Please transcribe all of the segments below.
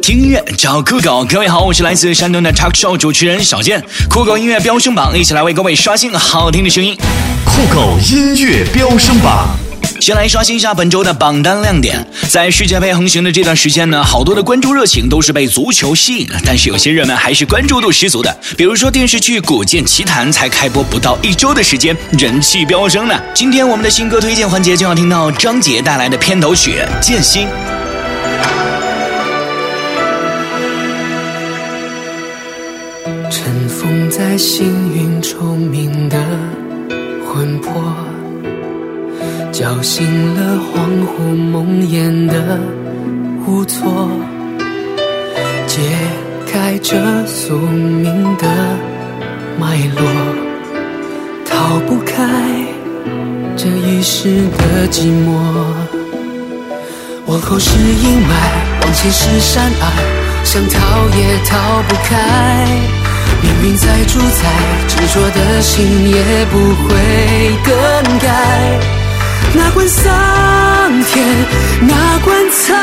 听音乐找酷狗，各位好，我是来自山东的 Talk Show 主持人小健。酷狗音乐飙升榜，一起来为各位刷新好听的声音。酷狗音乐飙升榜，先来刷新一下本周的榜单亮点。在世界杯横行的这段时间呢，好多的关注热情都是被足球吸引了，但是有些热门还是关注度十足的。比如说电视剧《古剑奇谭》才开播不到一周的时间，人气飙升呢。今天我们的新歌推荐环节就要听到张杰带来的片头曲《剑心》。在星云虫鸣的魂魄，叫醒了恍惚梦魇的无措，解开这宿命的脉络，逃不开这一世的寂寞。往后是阴霾，往前是山隘，想逃也逃不开。命运再主宰，执着的心也不会更改。哪管桑田，哪管沧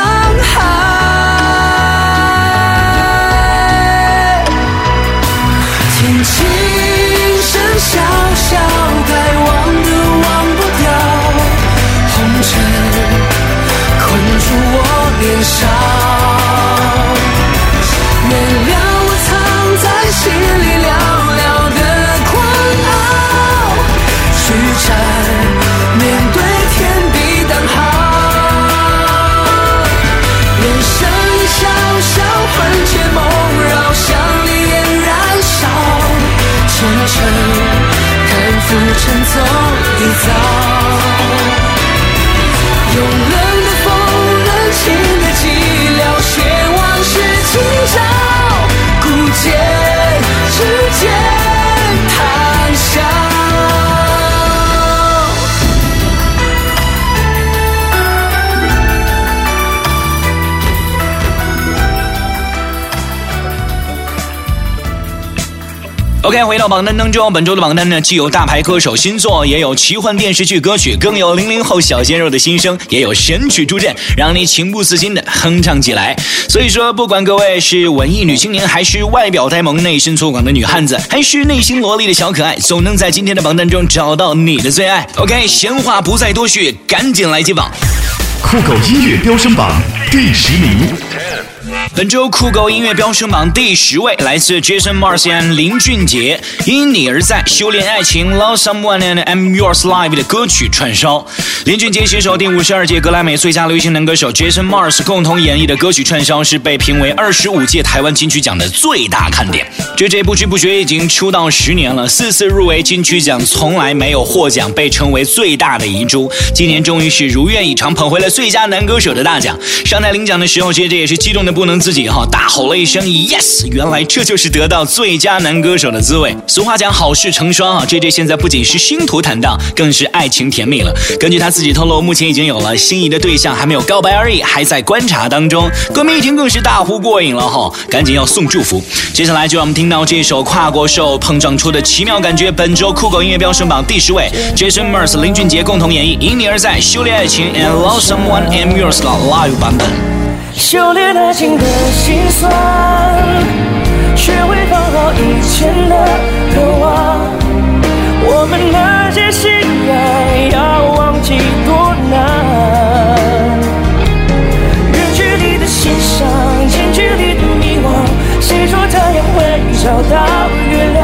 海，OK，回到榜单当中，本周的榜单呢，既有大牌歌手新作，也有奇幻电视剧歌曲，更有零零后小鲜肉的心声，也有神曲助阵，让你情不自禁的哼唱起来。所以说，不管各位是文艺女青年，还是外表呆萌、内心粗犷的女汉子，还是内心萝莉的小可爱，总能在今天的榜单中找到你的最爱。OK，闲话不再多叙，赶紧来接榜。酷狗音乐飙升榜第十名。本周酷狗音乐飙升榜第十位，来自 Jason Mars and 林俊杰，《因你而在》修炼爱情，Love Someone and I'm Yours Live 的歌曲串烧。林俊杰携手第五十二届格莱美最佳流行男歌手 Jason Mars 共同演绎的歌曲串烧，是被评为二十五届台湾金曲奖的最大看点。JJ 不知不觉已经出道十年了，四次入围金曲奖，从来没有获奖，被称为最大的遗珠。今年终于是如愿以偿，捧回了最佳男歌手的大奖。上台领奖的时候，杰杰也是激动的不能。自己哈大吼了一声 yes，原来这就是得到最佳男歌手的滋味。俗话讲好事成双啊，J J 现在不仅是星途坦荡，更是爱情甜蜜了。根据他自己透露，目前已经有了心仪的对象，还没有告白而已，还在观察当中。歌迷一听更是大呼过瘾了哈，赶紧要送祝福。接下来就让我们听到这首跨国兽碰撞出的奇妙感觉。本周酷狗音乐飙升榜第十位，Jason Mars 林俊杰共同演绎《因你而在》，修炼爱情 and love someone am yours 的 live 版本。修炼爱情的心酸，学会放好以前的渴望。我们那些心爱，要忘记多难。远距离的欣赏，近距离的迷惘。谁说太阳会找到月亮？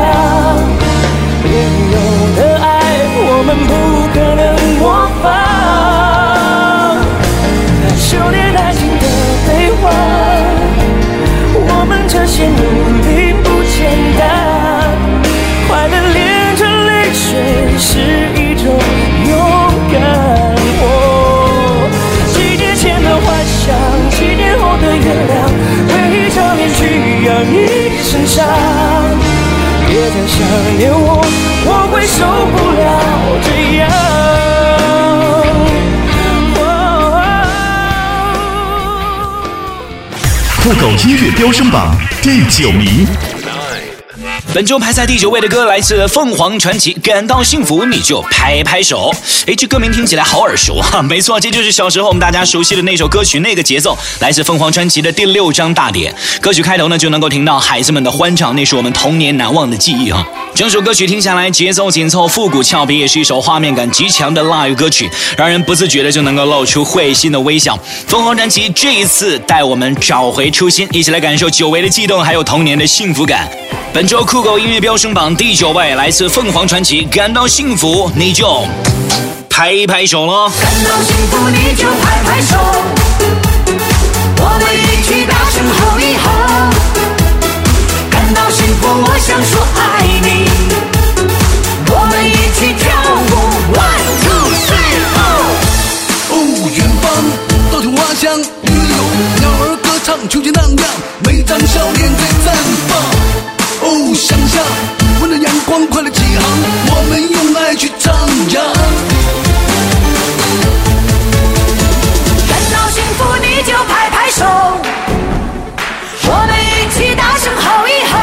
别人有的爱，我们不这些努力不简单，音乐飙升榜第九名。本周排在第九位的歌来自凤凰传奇，《感到幸福你就拍拍手》。哎，这歌名听起来好耳熟啊！没错，这就是小时候我们大家熟悉的那首歌曲，那个节奏来自凤凰传奇的第六张大碟。歌曲开头呢就能够听到孩子们的欢唱，那是我们童年难忘的记忆啊！整首歌曲听下来，节奏紧凑，复古俏皮，也是一首画面感极强的 live 歌曲，让人不自觉的就能够露出会心的微笑。凤凰传奇这一次带我们找回初心，一起来感受久违的悸动，还有童年的幸福感。本周酷狗音乐飙升榜第九位，来自凤凰传奇，感到幸福你就拍一拍手喽！感到幸福你就拍拍手，我们一起大声吼一吼。感到幸福，我想说爱你，我们一起跳舞，one two three four。哦，远方稻田花香，鱼游鸟儿歌唱，秋千荡漾，每张笑脸最绽放。温暖阳光，快乐起航，我们用爱去徜徉。感到幸福你就拍拍手，我们一起大声吼一吼。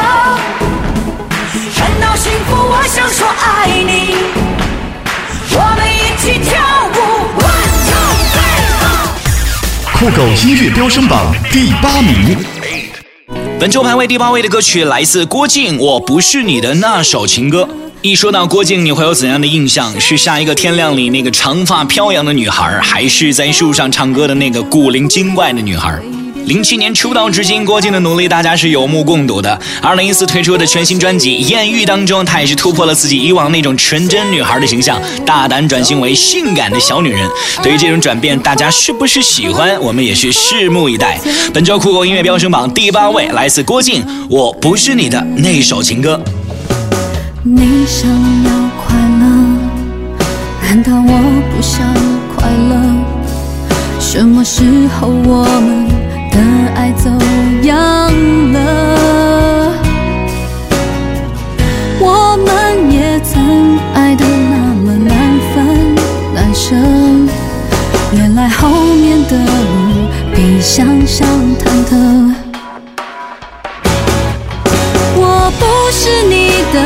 感到幸福，我想说爱你，我们一起跳舞，one two three four。酷狗音乐飙升榜第八名。本周排位第八位的歌曲来自郭靖，《我不是你的那首情歌》。一说到郭靖，你会有怎样的印象？是下一个天亮里那个长发飘扬的女孩，还是在树上唱歌的那个古灵精怪的女孩？零七年出道至今，郭靖的努力大家是有目共睹的。二零一四推出的全新专辑《艳遇》当中，她也是突破了自己以往那种纯真女孩的形象，大胆转型为性感的小女人。对于这种转变，大家是不是喜欢？我们也是拭目以待。本周酷狗音乐飙升榜第八位，来自郭靖，《我不是你的那首情歌》。你想要快乐，难道我不想快乐？什么时候我们？的爱走样了，我们也曾爱得那么难分难舍，原来后面的路比想象忐忑。我不是你的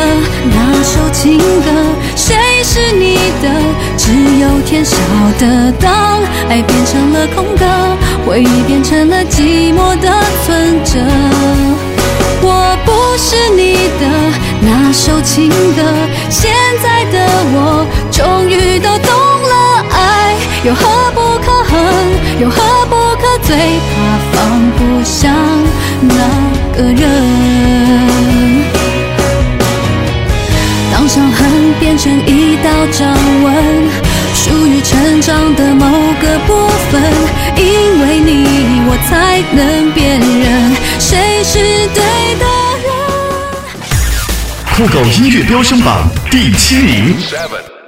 那首情歌，谁是你的？只有天晓得，当爱变成了空格。回忆变成了寂寞的存折，我不是你的那首情歌，现在的我终于都懂了，爱有何不可恨，有何不可最怕放不下那个人。当伤痕变成一道掌纹。属于成长的某个部分，我才能辨认谁是对的人。酷狗音乐飙升榜第七名。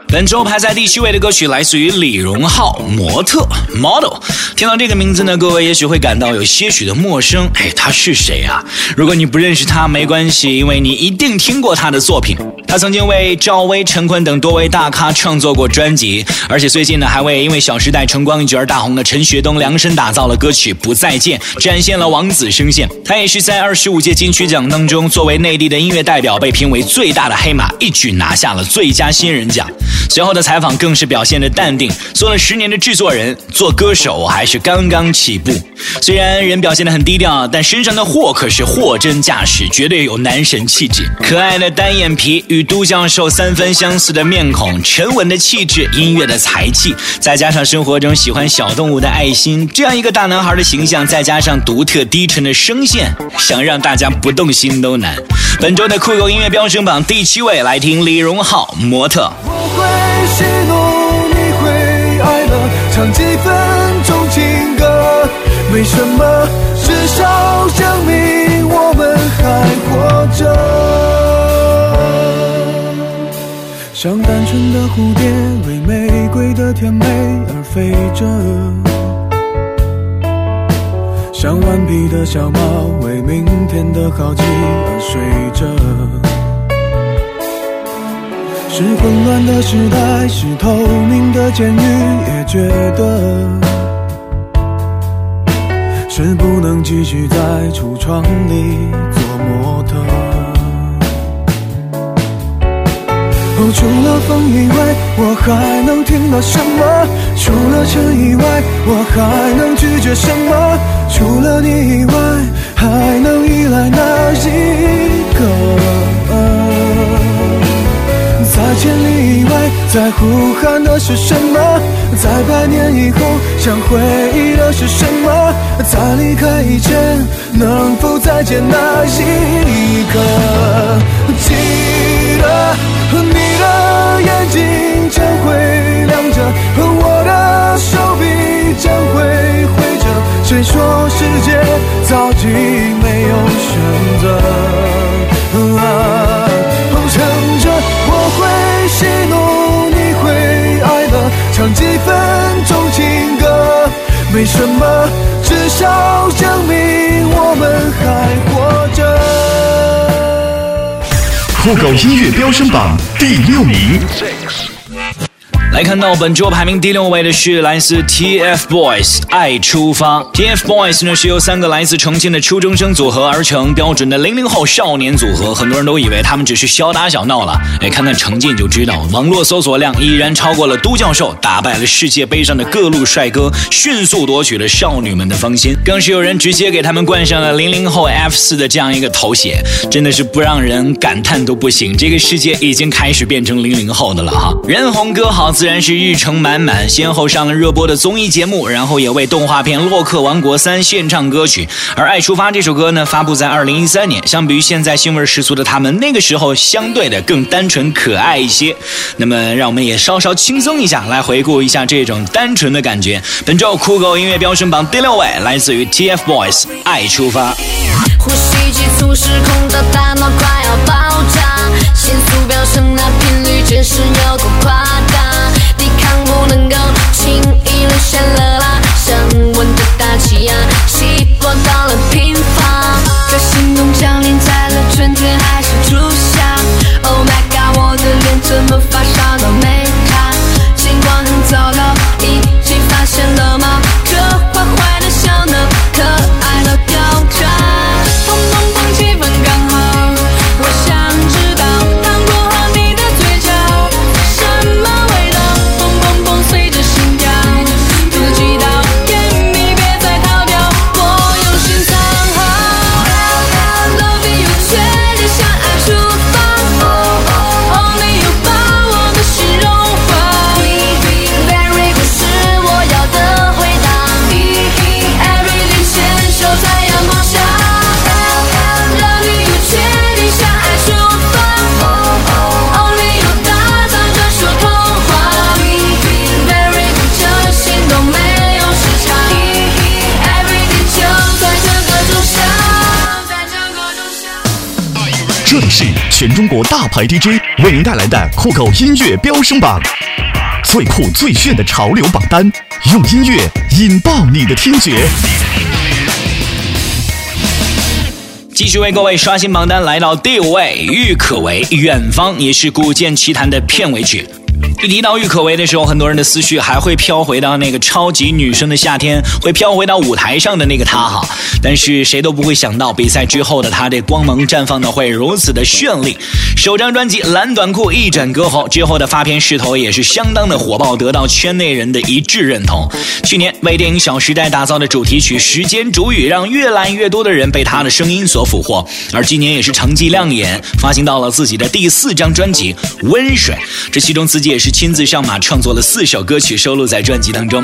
本周排在第七位的歌曲来自于李荣浩，《模特 Model》。听到这个名字呢，各位也许会感到有些许的陌生。哎，他是谁啊？如果你不认识他，没关系，因为你一定听过他的作品。他曾经为赵薇、陈坤等多位大咖创作过专辑，而且最近呢，还为因为《小时代》晨光一角而大红的陈学冬量身打造了歌曲《不再见》，展现了王子声线。他也是在二十五届金曲奖当中，作为内地的音乐代表，被评为最大的黑马，一举拿下了最佳新人奖。随后的采访更是表现的淡定，做了十年的制作人，做歌手还是刚刚起步。虽然人表现的很低调，但身上的货可是货真价实，绝对有男神气质。可爱的单眼皮与。都教授三分相似的面孔，沉稳的气质，音乐的才气，再加上生活中喜欢小动物的爱心，这样一个大男孩的形象，再加上独特低沉的声线，想让大家不动心都难。本周的酷狗音乐飙升榜第七位，来听李荣浩《模特》。我会喜怒，你会哀乐，唱几分钟情歌，没什么？至少证明我们还活着。像单纯的蝴蝶，为玫瑰的甜美而飞着；像顽皮的小猫，为明天的好奇而睡着。是混乱的时代，是透明的监狱，也觉得。是不能继续在橱窗里做模特。哦，除了风以外，我还能听到什么？除了尘以外，我还能拒绝什么？除了你以外，还能依赖哪一个？在千里以外，在呼喊的是什么？在百年以后，想回忆的是什么？在离开以前，能否再见那一刻？记得你的眼睛将会亮着，我的手臂将会挥着。谁说世界早已没有选择？歌，没什么，至少证明我们还活着。酷狗音乐飙升榜第六名。来看到本周排名第六位的是来自 TFBOYS《爱出发》。TFBOYS 呢是由三个来自重庆的初中生组合而成，标准的零零后少年组合。很多人都以为他们只是小打小闹了，哎，看看成绩就知道，网络搜索量已然超过了都教授，打败了世界杯上的各路帅哥，迅速夺取了少女们的芳心。更是有人直接给他们冠上了“零零后 F 四”的这样一个头衔，真的是不让人感叹都不行。这个世界已经开始变成零零后的了哈。人红歌好，自然是日程满满，先后上了热播的综艺节目，然后也为动画片《洛克王国三》献唱歌曲。而《爱出发》这首歌呢，发布在二零一三年，相比于现在腥味十足的他们，那个时候相对的更单纯可爱一些。那么，让我们也稍稍轻松一下，来回顾一下这种单纯的感觉。本周酷狗音乐飙升榜第六位，来自于 TFBOYS《爱出发》。呼吸急促失控的大脑快要爆炸，心速飙升那频率真是有够夸，能够轻易沦陷了啦，升温的大气压，稀薄到了平方，这心动降临在了春天还是初夏？Oh my god，我的脸怎么发这里是全中国大牌 DJ 为您带来的酷狗音乐飙升榜，最酷最炫的潮流榜单，用音乐引爆你的听觉。继续为各位刷新榜单，来到第五位，郁可唯《远方》也是《古剑奇谭》的片尾曲。一提到郁可唯的时候，很多人的思绪还会飘回到那个超级女生的夏天，会飘回到舞台上的那个她哈。但是谁都不会想到，比赛之后的她这光芒绽放的会如此的绚丽。首张专辑《蓝短裤》一展歌喉，之后的发片势头也是相当的火爆，得到圈内人的一致认同。去年为电影《小时代》打造的主题曲《时间煮雨》，让越来越多的人被她的声音所俘获。而今年也是成绩亮眼，发行到了自己的第四张专辑《温水》，这其中自己也是亲自上马创作了四首歌曲，收录在专辑当中。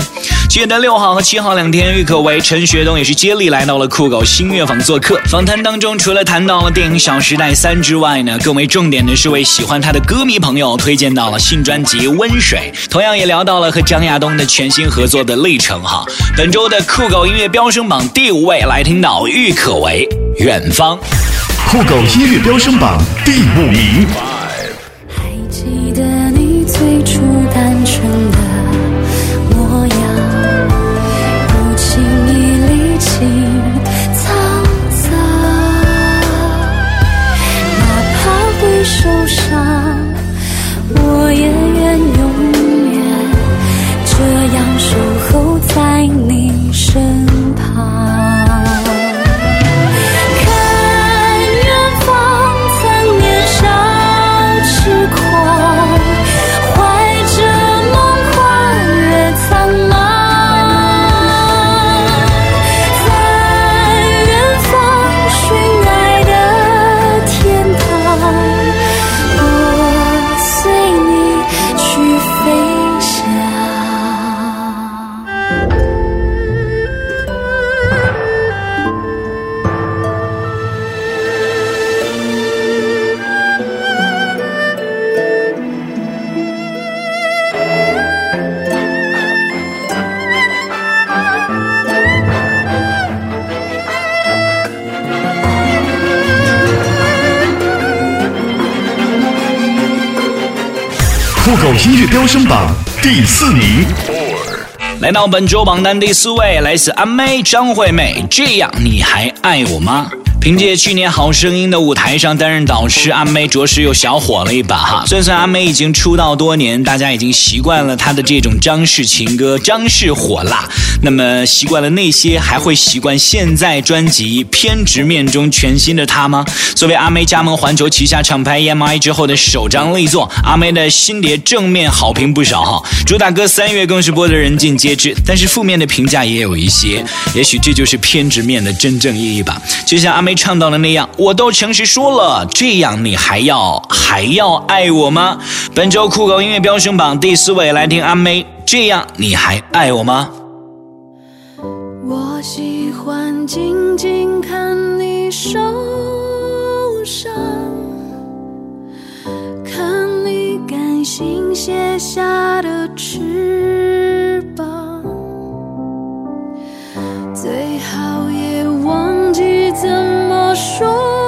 七月的六号和七号两天，郁可唯、陈学冬也是接力来到了酷狗新乐坊做客。访谈当中，除了谈到了电影《小时代三》之外呢，更为重点的是为喜欢他的歌迷朋友推荐到了新专辑《温水》，同样也聊到了和张亚东的全新合作的历程哈。本周的酷狗音乐飙升榜第五位，来听到郁可唯《远方》。酷狗音乐飙升榜第五名。还记得最初单纯的音乐飙升榜第四名。来到本周榜单第四位，来自阿妹张惠妹，这样你还爱我吗？凭借去年《好声音》的舞台上担任导师，阿妹着实又小火了一把哈。虽然阿妹已经出道多年，大家已经习惯了她的这种张氏情歌，张氏火辣。那么习惯了那些，还会习惯现在专辑《偏执面》中全新的她吗？作为阿妹加盟环球旗下厂牌 EMI 之后的首张力作，阿妹的新碟正面好评不少哈。主打歌三月更是播得人尽皆知，但是负面的评价也有一些。也许这就是《偏执面》的真正意义吧。就像阿妹。唱到的那样，我都诚实说了，这样你还要还要爱我吗？本周酷狗音乐飙升榜第四位，来听阿妹，这样你还爱我吗？我喜欢静静看你受伤，看你甘心卸下的翅膀，最好也忘记怎么说。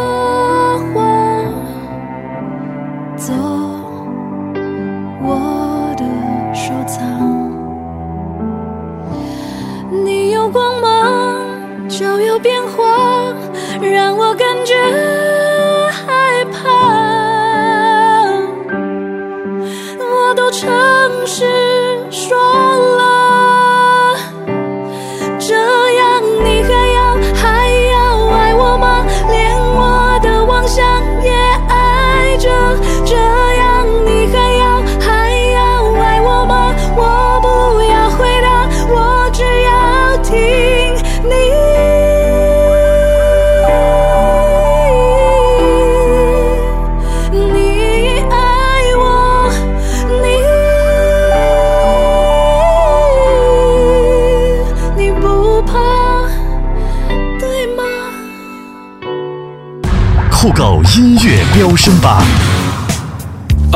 搞音乐飙升榜。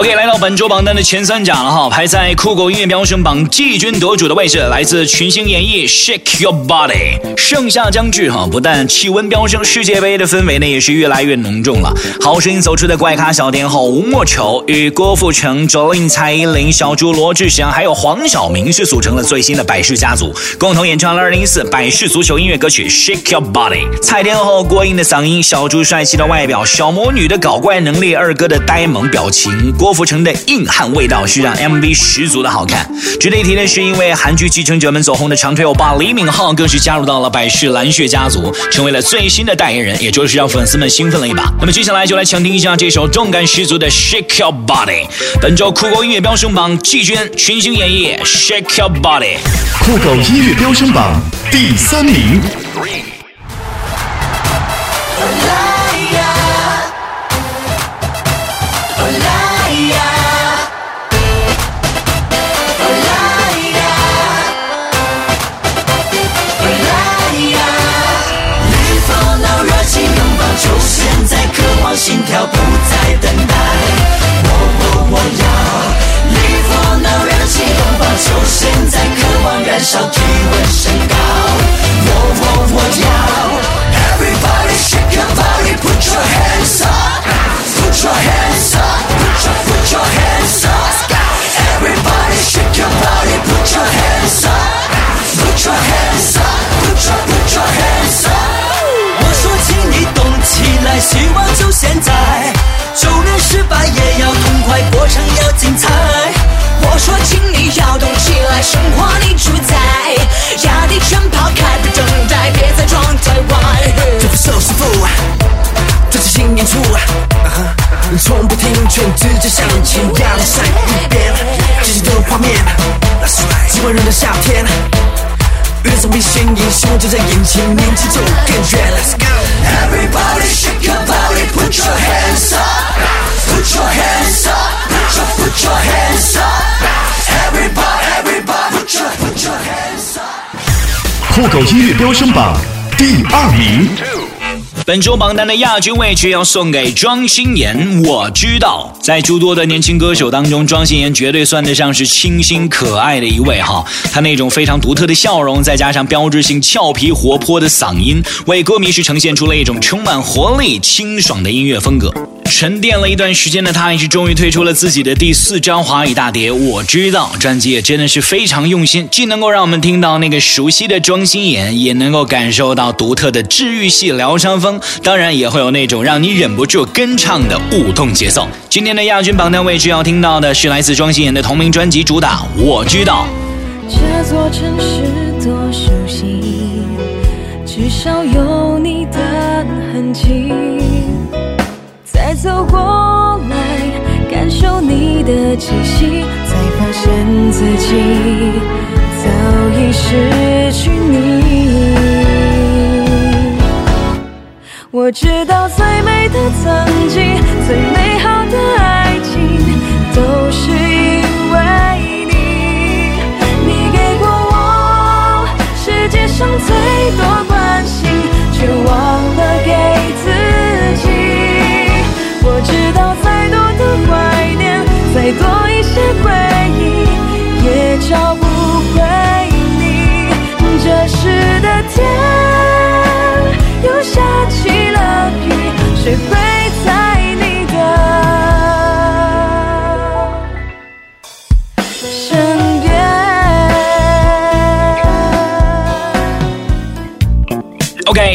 OK，来到本周榜单的前三甲了哈，排在酷狗音乐飙升榜季军得主的位置，来自群星演绎《Shake Your Body》。盛夏将至哈，不但气温飙升，世界杯的氛围呢也是越来越浓重了。好声音走出的怪咖小天后吴莫愁与郭富城、周莹、蔡依林、小猪罗志祥还有黄晓明是组成了最新的百事家族，共同演唱了2014百事足球音乐歌曲《Shake Your Body》。蔡天后过硬的嗓音，小猪帅气的外表，小魔女的搞怪能力，二哥的呆萌表情，郭郭富城的硬汉味道，是让 MV 十足的好看。值得一提的是，因为韩剧《继承者们》走红的长腿欧巴李敏镐更是加入到了百事蓝血家族，成为了最新的代言人，也就是让粉丝们兴奋了一把。那么接下来就来强听一下这首动感十足的《Shake Your Body》。本周酷狗音乐飙升榜季军群星演绎《Shake Your Body》。酷狗音乐飙升榜第三名。燃烧，体温升高。我我我要 Everybody shake your body, put your hands up, put your hands up, put your put your hands up. Everybody shake your body, put your hands up, put your hands up, put your put your hands up. 我说，请你动起来，希望就现在，就连失败也要痛快，过程要精彩。我说，请你要动起来，生活你主宰，压力全抛开，不等待，别再装太坏。这副手师傅，这是新演出，从不听劝，直接向前，压力闪一边，激情的画面，几万人的夏天。越总比显眼，希望就在眼前，年轻就更远。Let's go。Everybody shake your body, put your hands up, put your hands up, put your put your hands up. Everybody, put put your hands up. 酷狗音乐飙升榜第二名。本周榜单的亚军位置要送给庄心妍。我知道，在诸多的年轻歌手当中，庄心妍绝对算得上是清新可爱的一位哈。她那种非常独特的笑容，再加上标志性俏皮活泼的嗓音，为歌迷是呈现出了一种充满活力、清爽的音乐风格。沉淀了一段时间的他，也是终于推出了自己的第四张华语大碟。我知道，专辑也真的是非常用心，既能够让我们听到那个熟悉的庄心妍，也能够感受到独特的治愈系疗伤风，当然也会有那种让你忍不住跟唱的舞动节奏。今天的亚军榜单位置要听到的是来自庄心妍的同名专辑主打《我知道》。这座城市多熟悉，至少有你的痕迹。再走过来，感受你。的气息，才发现自己早已失去你。我知道最美的曾经，最美好的爱情，都是因为你。你。给过我世界上最多多一些回忆，也找不回你。这是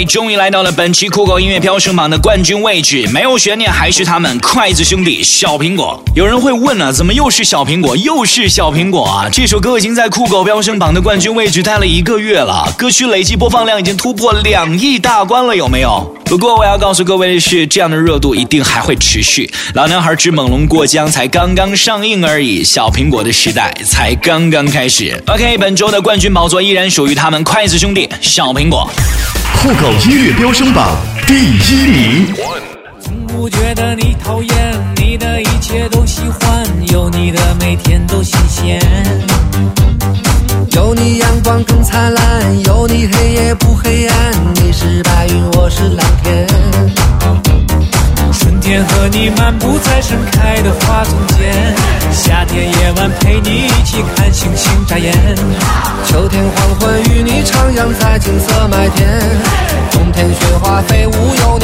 终于来到了本期酷狗音乐飙升榜的冠军位置，没有悬念，还是他们筷子兄弟小苹果。有人会问了、怎么又是小苹果，又是小苹果啊？这首歌已经在酷狗飙升榜的冠军位置待了一个月了，歌曲累计播放量已经突破两亿大关了，有没有？不过我要告诉各位的是，这样的热度一定还会持续。老男孩之猛龙过江才刚刚上映而已，小苹果的时代才刚刚开始。OK，本周的冠军宝座依然属于他们筷子兄弟小苹果。酷狗音乐飙升榜第一名。从不觉得你讨厌，你的一切都喜欢，有你的每天都新鲜。有你阳光更灿烂，有你黑夜不黑暗。你是白云，我是蓝天。春天和你漫步在盛开的花丛间，夏天夜晚陪你一起看星星眨眼。秋天黄昏与你徜徉在金色麦田，冬天雪花飞舞有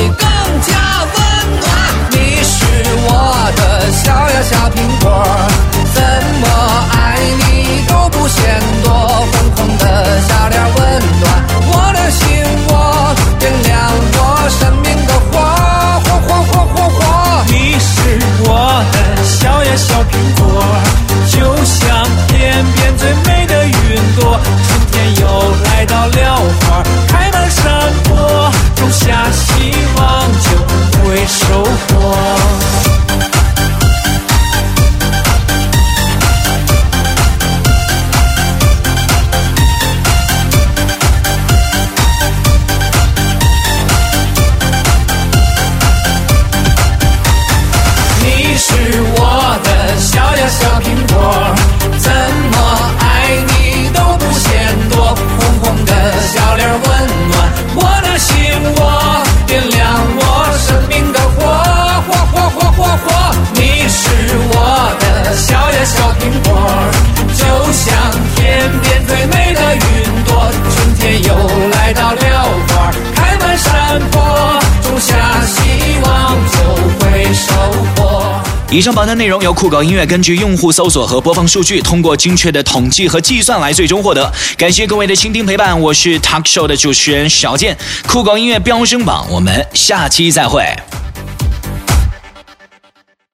以上榜单内容由酷狗音乐根据用户搜索和播放数据，通过精确的统计和计算来最终获得。感谢各位的倾听陪伴，我是 Talk Show 的主持人小健。酷狗音乐飙升榜，我们下期再会。